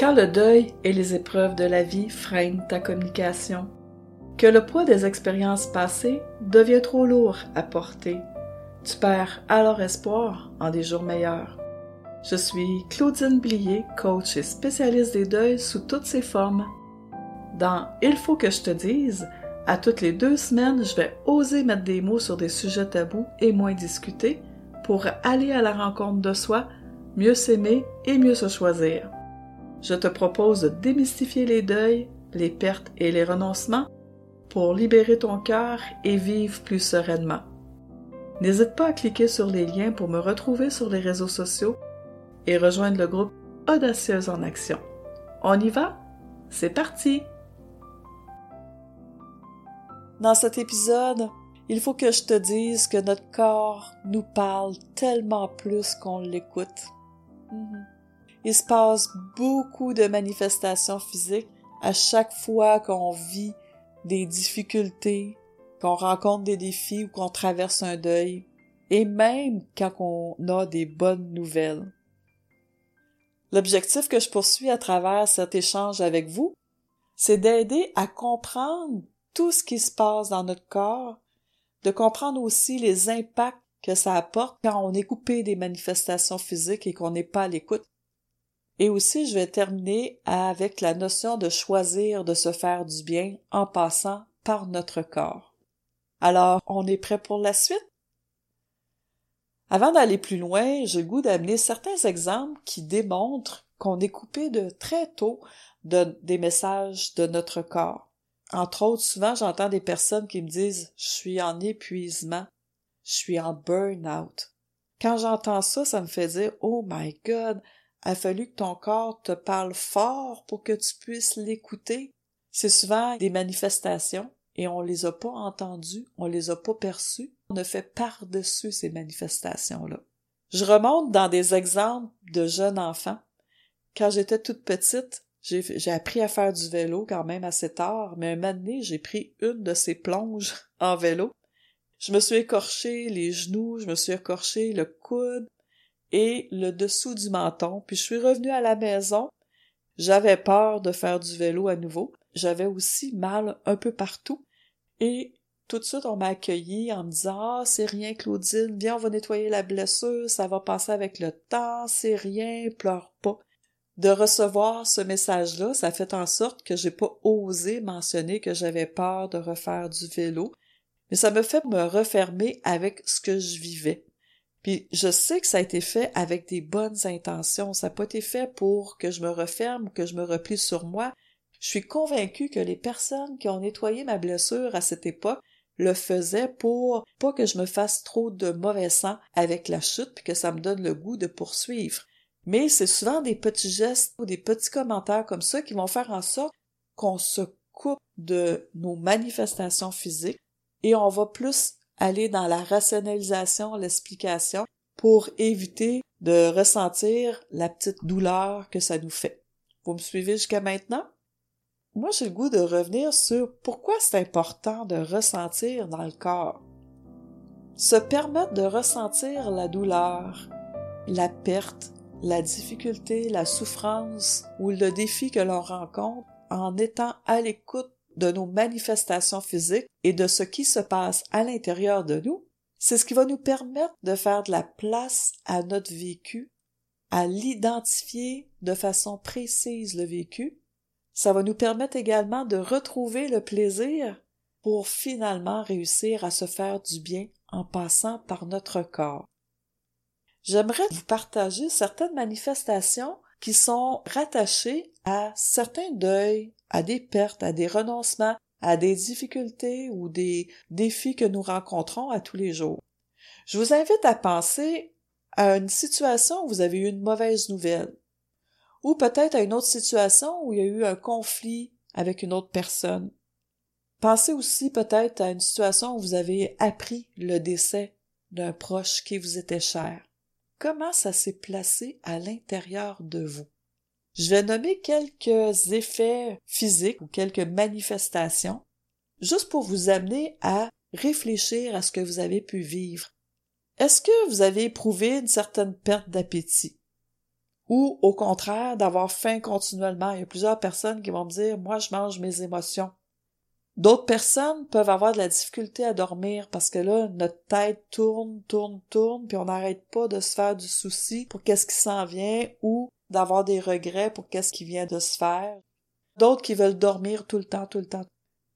Quand le deuil et les épreuves de la vie freinent ta communication, que le poids des expériences passées devient trop lourd à porter, tu perds alors espoir en des jours meilleurs. Je suis Claudine Blier, coach et spécialiste des deuils sous toutes ses formes. Dans Il faut que je te dise, à toutes les deux semaines, je vais oser mettre des mots sur des sujets tabous et moins discutés pour aller à la rencontre de soi, mieux s'aimer et mieux se choisir. Je te propose de démystifier les deuils, les pertes et les renoncements pour libérer ton cœur et vivre plus sereinement. N'hésite pas à cliquer sur les liens pour me retrouver sur les réseaux sociaux et rejoindre le groupe Audacieuse en Action. On y va? C'est parti! Dans cet épisode, il faut que je te dise que notre corps nous parle tellement plus qu'on l'écoute. Mhm. Il se passe beaucoup de manifestations physiques à chaque fois qu'on vit des difficultés, qu'on rencontre des défis ou qu'on traverse un deuil, et même quand on a des bonnes nouvelles. L'objectif que je poursuis à travers cet échange avec vous, c'est d'aider à comprendre tout ce qui se passe dans notre corps, de comprendre aussi les impacts que ça apporte quand on est coupé des manifestations physiques et qu'on n'est pas à l'écoute. Et aussi, je vais terminer avec la notion de choisir de se faire du bien en passant par notre corps. Alors, on est prêt pour la suite? Avant d'aller plus loin, j'ai goût d'amener certains exemples qui démontrent qu'on est coupé de très tôt de, des messages de notre corps. Entre autres, souvent j'entends des personnes qui me disent je suis en épuisement, je suis en burn-out. Quand j'entends ça, ça me fait dire Oh my God, a fallu que ton corps te parle fort pour que tu puisses l'écouter. C'est souvent des manifestations et on les a pas entendues, on les a pas perçues, on a fait par-dessus ces manifestations-là. Je remonte dans des exemples de jeunes enfants. Quand j'étais toute petite, j'ai appris à faire du vélo quand même assez tard, mais un moment donné, j'ai pris une de ces plonges en vélo. Je me suis écorché les genoux, je me suis écorché le coude et le dessous du menton, puis je suis revenue à la maison. J'avais peur de faire du vélo à nouveau. J'avais aussi mal un peu partout. Et tout de suite, on m'a accueilli en me disant Ah, c'est rien, Claudine, viens, on va nettoyer la blessure, ça va passer avec le temps, c'est rien, pleure pas. De recevoir ce message-là, ça fait en sorte que j'ai pas osé mentionner que j'avais peur de refaire du vélo, mais ça me fait me refermer avec ce que je vivais. Puis je sais que ça a été fait avec des bonnes intentions, ça n'a pas été fait pour que je me referme que je me replie sur moi, je suis convaincue que les personnes qui ont nettoyé ma blessure à cette époque le faisaient pour pas que je me fasse trop de mauvais sang avec la chute puis que ça me donne le goût de poursuivre. Mais c'est souvent des petits gestes ou des petits commentaires comme ça qui vont faire en sorte qu'on se coupe de nos manifestations physiques et on va plus aller dans la rationalisation, l'explication pour éviter de ressentir la petite douleur que ça nous fait. Vous me suivez jusqu'à maintenant? Moi, j'ai le goût de revenir sur pourquoi c'est important de ressentir dans le corps. Se permettre de ressentir la douleur, la perte, la difficulté, la souffrance ou le défi que l'on rencontre en étant à l'écoute de nos manifestations physiques et de ce qui se passe à l'intérieur de nous, c'est ce qui va nous permettre de faire de la place à notre vécu, à l'identifier de façon précise le vécu ça va nous permettre également de retrouver le plaisir pour finalement réussir à se faire du bien en passant par notre corps. J'aimerais vous partager certaines manifestations qui sont rattachées à certains deuils, à des pertes, à des renoncements, à des difficultés ou des défis que nous rencontrons à tous les jours. Je vous invite à penser à une situation où vous avez eu une mauvaise nouvelle, ou peut-être à une autre situation où il y a eu un conflit avec une autre personne. Pensez aussi peut-être à une situation où vous avez appris le décès d'un proche qui vous était cher. Comment ça s'est placé à l'intérieur de vous? Je vais nommer quelques effets physiques ou quelques manifestations, juste pour vous amener à réfléchir à ce que vous avez pu vivre. Est-ce que vous avez éprouvé une certaine perte d'appétit? ou au contraire d'avoir faim continuellement? Il y a plusieurs personnes qui vont me dire moi je mange mes émotions. D'autres personnes peuvent avoir de la difficulté à dormir parce que là notre tête tourne, tourne, tourne, puis on n'arrête pas de se faire du souci pour qu'est-ce qui s'en vient ou d'avoir des regrets pour qu'est-ce qui vient de se faire. D'autres qui veulent dormir tout le temps, tout le temps,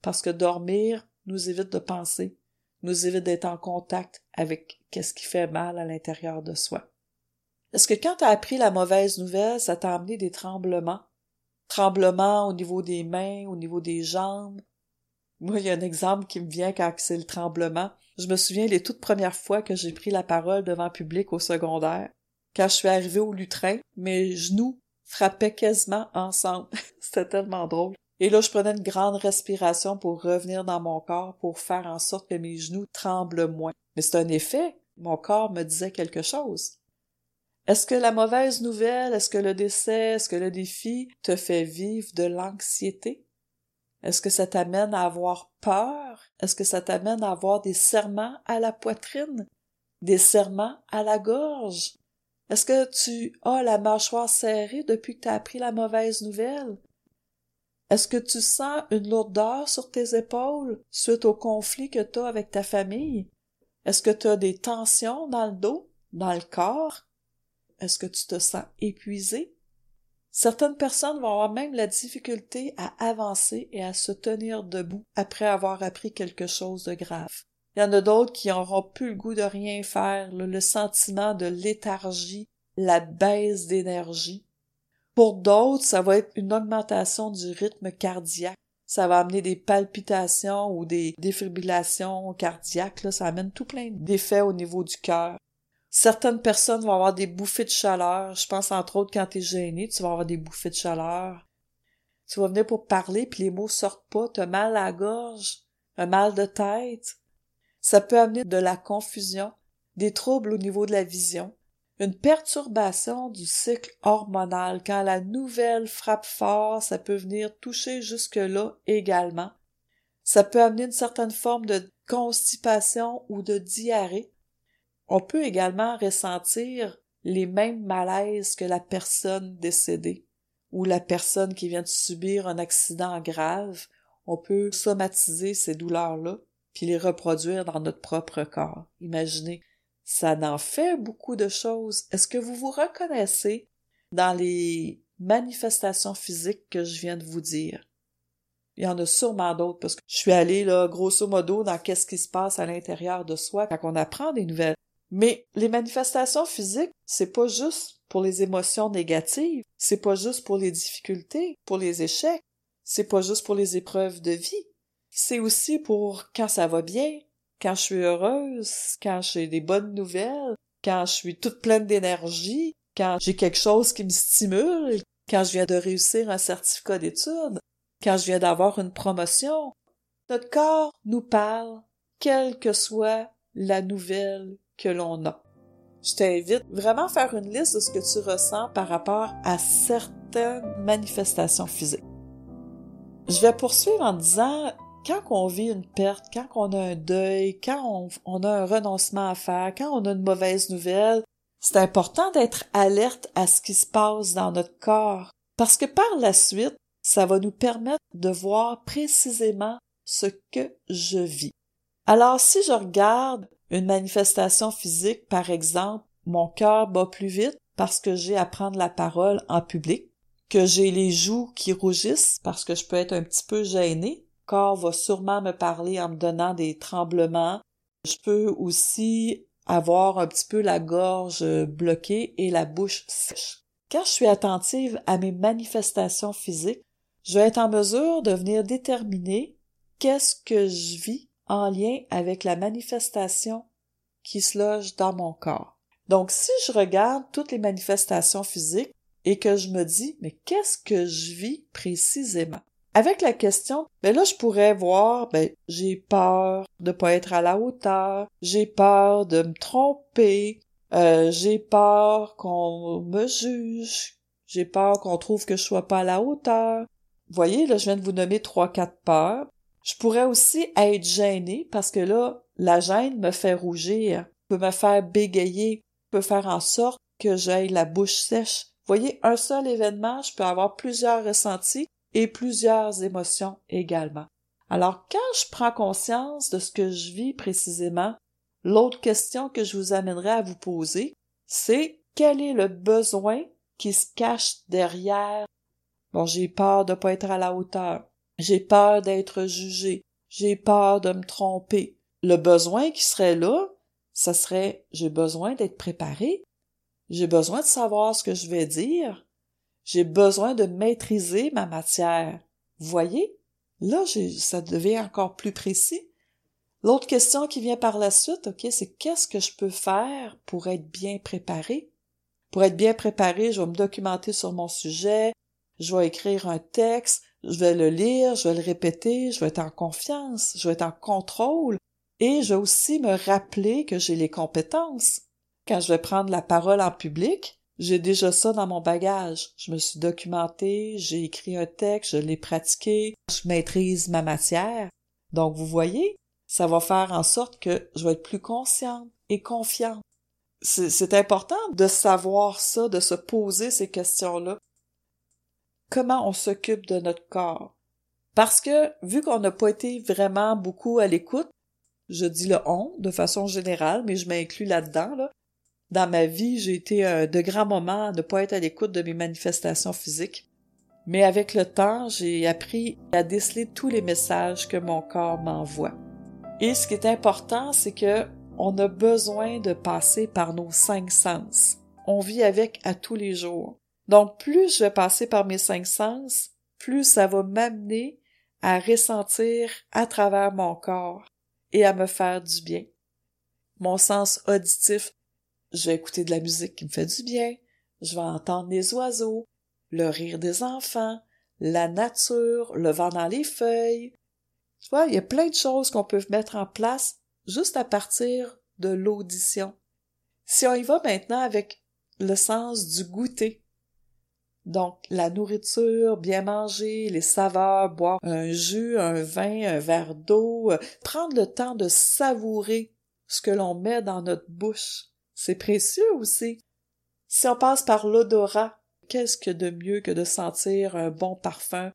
parce que dormir nous évite de penser, nous évite d'être en contact avec qu'est-ce qui fait mal à l'intérieur de soi. Est-ce que quand tu as appris la mauvaise nouvelle, ça t'a amené des tremblements? Tremblements au niveau des mains, au niveau des jambes? Moi, il y a un exemple qui me vient quand c'est le tremblement. Je me souviens les toutes premières fois que j'ai pris la parole devant public au secondaire. Quand je suis arrivée au lutrin, mes genoux frappaient quasiment ensemble. C'était tellement drôle. Et là, je prenais une grande respiration pour revenir dans mon corps pour faire en sorte que mes genoux tremblent moins. Mais c'est un effet. Mon corps me disait quelque chose. Est-ce que la mauvaise nouvelle, est-ce que le décès, est-ce que le défi te fait vivre de l'anxiété? Est-ce que ça t'amène à avoir peur? Est-ce que ça t'amène à avoir des serments à la poitrine? Des serments à la gorge? Est-ce que tu as la mâchoire serrée depuis que tu as appris la mauvaise nouvelle? Est-ce que tu sens une lourdeur sur tes épaules suite au conflit que tu as avec ta famille? Est-ce que tu as des tensions dans le dos, dans le corps? Est-ce que tu te sens épuisé? Certaines personnes vont avoir même la difficulté à avancer et à se tenir debout après avoir appris quelque chose de grave. Il y en a d'autres qui n'auront plus le goût de rien faire, le, sentiment de léthargie, la baisse d'énergie. Pour d'autres, ça va être une augmentation du rythme cardiaque. Ça va amener des palpitations ou des défibrillations cardiaques. Là, ça amène tout plein d'effets au niveau du cœur. Certaines personnes vont avoir des bouffées de chaleur. Je pense entre autres quand tu es gêné, tu vas avoir des bouffées de chaleur. Tu vas venir pour parler puis les mots sortent pas, tu as mal à la gorge, un mal de tête. Ça peut amener de la confusion, des troubles au niveau de la vision, une perturbation du cycle hormonal. Quand la nouvelle frappe fort, ça peut venir toucher jusque-là également. Ça peut amener une certaine forme de constipation ou de diarrhée. On peut également ressentir les mêmes malaises que la personne décédée ou la personne qui vient de subir un accident grave. On peut somatiser ces douleurs-là puis les reproduire dans notre propre corps. Imaginez, ça n'en fait beaucoup de choses. Est-ce que vous vous reconnaissez dans les manifestations physiques que je viens de vous dire? Il y en a sûrement d'autres parce que je suis allée là, grosso modo, dans qu'est-ce qui se passe à l'intérieur de soi quand on apprend des nouvelles. Mais les manifestations physiques, c'est pas juste pour les émotions négatives, c'est pas juste pour les difficultés, pour les échecs, c'est pas juste pour les épreuves de vie. C'est aussi pour quand ça va bien, quand je suis heureuse, quand j'ai des bonnes nouvelles, quand je suis toute pleine d'énergie, quand j'ai quelque chose qui me stimule, quand je viens de réussir un certificat d'études, quand je viens d'avoir une promotion. Notre corps nous parle, quelle que soit la nouvelle que l'on a. Je t'invite vraiment à faire une liste de ce que tu ressens par rapport à certaines manifestations physiques. Je vais poursuivre en disant, quand on vit une perte, quand on a un deuil, quand on, a un renoncement à faire, quand on a une mauvaise nouvelle, c'est important d'être alerte à ce qui se passe dans notre corps, parce que par la suite, ça va nous permettre de voir précisément ce que je vis. Alors si je regarde une manifestation physique, par exemple, mon cœur bat plus vite parce que j'ai à prendre la parole en public, que j'ai les joues qui rougissent parce que je peux être un petit peu gênée, corps va sûrement me parler en me donnant des tremblements. Je peux aussi avoir un petit peu la gorge bloquée et la bouche sèche. Quand je suis attentive à mes manifestations physiques, je vais être en mesure de venir déterminer qu'est-ce que je vis en lien avec la manifestation qui se loge dans mon corps. Donc, si je regarde toutes les manifestations physiques et que je me dis, mais qu'est-ce que je vis précisément? Avec la question, ben là, je pourrais voir, ben, j'ai peur de pas être à la hauteur, j'ai peur de me tromper, euh, j'ai peur qu'on me juge, j'ai peur qu'on trouve que je sois pas à la hauteur. Vous voyez, là, je viens de vous nommer trois, quatre peurs. Je pourrais aussi être gênée parce que là, la gêne me fait rougir, peut me faire bégayer, peut faire en sorte que j'aille la bouche sèche, Voyez, un seul événement, je peux avoir plusieurs ressentis et plusieurs émotions également. Alors, quand je prends conscience de ce que je vis précisément, l'autre question que je vous amènerai à vous poser, c'est quel est le besoin qui se cache derrière? Bon, j'ai peur de ne pas être à la hauteur. J'ai peur d'être jugé. J'ai peur de me tromper. Le besoin qui serait là, ça serait j'ai besoin d'être préparé. J'ai besoin de savoir ce que je vais dire. J'ai besoin de maîtriser ma matière. Vous voyez? Là, ça devient encore plus précis. L'autre question qui vient par la suite, OK, c'est qu'est-ce que je peux faire pour être bien préparé? Pour être bien préparé, je vais me documenter sur mon sujet, je vais écrire un texte, je vais le lire, je vais le répéter, je vais être en confiance, je vais être en contrôle, et je vais aussi me rappeler que j'ai les compétences. Quand je vais prendre la parole en public, j'ai déjà ça dans mon bagage. Je me suis documenté, j'ai écrit un texte, je l'ai pratiqué, je maîtrise ma matière. Donc, vous voyez, ça va faire en sorte que je vais être plus consciente et confiante. C'est important de savoir ça, de se poser ces questions-là. Comment on s'occupe de notre corps? Parce que, vu qu'on n'a pas été vraiment beaucoup à l'écoute, je dis le on de façon générale, mais je m'inclus là-dedans, là. Dans ma vie, j'ai été de grands moments à ne pas être à l'écoute de mes manifestations physiques. Mais avec le temps, j'ai appris à déceler tous les messages que mon corps m'envoie. Et ce qui est important, c'est que on a besoin de passer par nos cinq sens. On vit avec à tous les jours. Donc, plus je vais passer par mes cinq sens, plus ça va m'amener à ressentir à travers mon corps et à me faire du bien. Mon sens auditif, je vais écouter de la musique qui me fait du bien, je vais entendre les oiseaux, le rire des enfants, la nature, le vent dans les feuilles. Tu vois, il y a plein de choses qu'on peut mettre en place juste à partir de l'audition. Si on y va maintenant avec le sens du goûter, donc la nourriture, bien manger, les saveurs, boire un jus, un vin, un verre d'eau, euh, prendre le temps de savourer ce que l'on met dans notre bouche. C'est précieux aussi. Si on passe par l'odorat, qu'est-ce que de mieux que de sentir un bon parfum?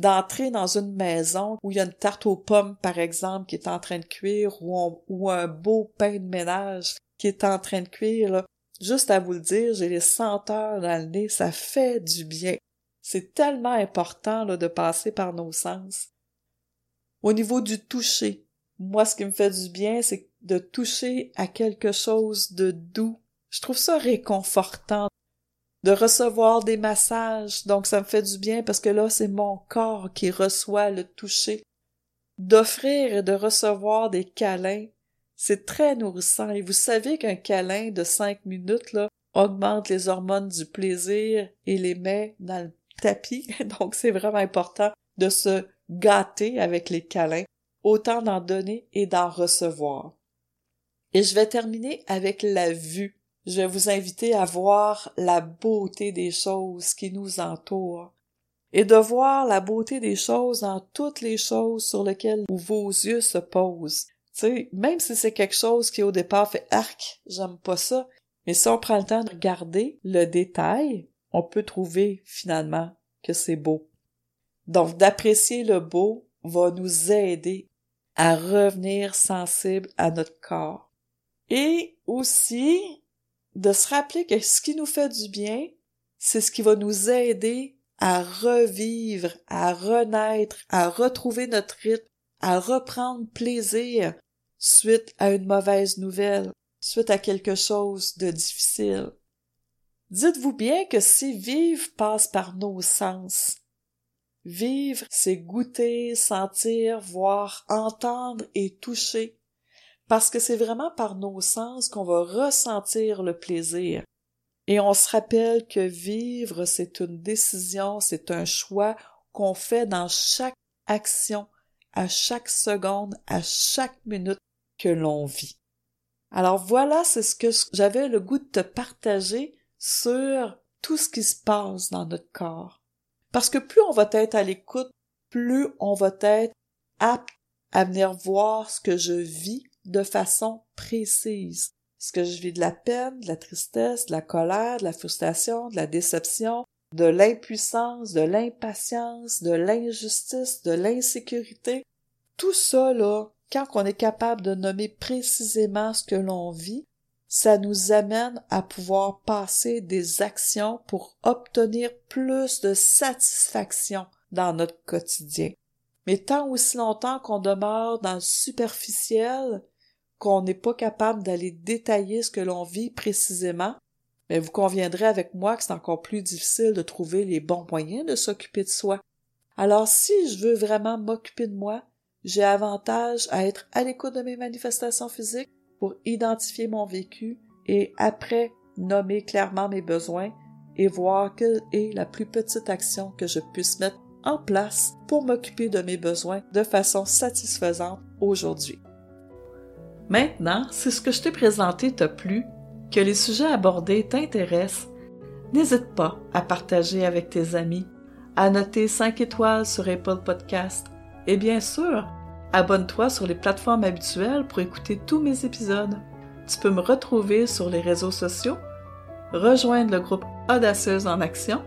D'entrer dans une maison où il y a une tarte aux pommes, par exemple, qui est en train de cuire, ou, un beau pain de ménage qui est en train de cuire, juste à vous le dire, j'ai les senteurs dans le nez, ça fait du bien. C'est tellement important là, de passer par nos sens. Au niveau du toucher, moi, ce qui me fait du bien, c'est de toucher à quelque chose de doux. Je trouve ça réconfortant de recevoir des massages, donc ça me fait du bien parce que là, c'est mon corps qui reçoit le toucher. D'offrir et de recevoir des câlins, c'est très nourrissant et vous savez qu'un câlin de cinq minutes, là, augmente les hormones du plaisir et les met dans le tapis, donc c'est vraiment important de se gâter avec les câlins, autant d'en donner et d'en recevoir. Et je vais terminer avec la vue je vais vous inviter à voir la beauté des choses qui nous entourent et de voir la beauté des choses dans toutes les choses sur lesquelles vos yeux se posent. sais, même si c'est quelque chose qui au départ fait arc, j'aime pas ça, mais si on prend le temps de regarder le détail, on peut trouver finalement que c'est beau. Donc d'apprécier le beau va nous aider à revenir sensible à notre corps. Et aussi, de se rappeler que ce qui nous fait du bien, c'est ce qui va nous aider à revivre, à renaître, à retrouver notre rythme, à reprendre plaisir suite à une mauvaise nouvelle, suite à quelque chose de difficile. Dites-vous bien que si vivre passe par nos sens, vivre, c'est goûter, sentir, voir, entendre et toucher parce que c'est vraiment par nos sens qu'on va ressentir le plaisir. Et on se rappelle que vivre, c'est une décision, c'est un choix qu'on fait dans chaque action, à chaque seconde, à chaque minute que l'on vit. Alors voilà, c'est ce que j'avais le goût de te partager sur tout ce qui se passe dans notre corps. Parce que plus on va être à l'écoute, plus on va être apte à venir voir ce que je vis de façon précise. Est-ce que je vis de la peine, de la tristesse, de la colère, de la frustration, de la déception, de l'impuissance, de l'impatience, de l'injustice, de l'insécurité? Tout ça, là, quand on est capable de nommer précisément ce que l'on vit, ça nous amène à pouvoir passer des actions pour obtenir plus de satisfaction dans notre quotidien. Mais tant aussi longtemps qu'on demeure dans le superficiel, qu'on n'est pas capable d'aller détailler ce que l'on vit précisément, mais vous conviendrez avec moi que c'est encore plus difficile de trouver les bons moyens de s'occuper de soi. Alors si je veux vraiment m'occuper de moi, j'ai avantage à être à l'écoute de mes manifestations physiques pour identifier mon vécu et après nommer clairement mes besoins et voir quelle est la plus petite action que je puisse mettre en place pour m'occuper de mes besoins de façon satisfaisante aujourd'hui. Maintenant, si ce que je t'ai présenté t'a plu, que les sujets abordés t'intéressent, n'hésite pas à partager avec tes amis, à noter 5 étoiles sur Apple Podcast et bien sûr, abonne-toi sur les plateformes habituelles pour écouter tous mes épisodes. Tu peux me retrouver sur les réseaux sociaux, rejoindre le groupe Audacieuse en action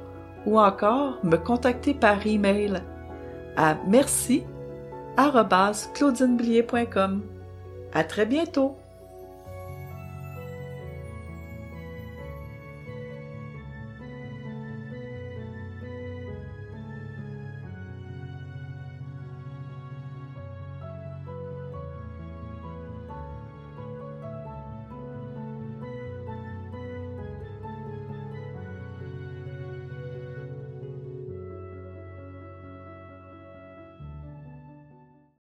ou encore me contacter par email à merci À très bientôt!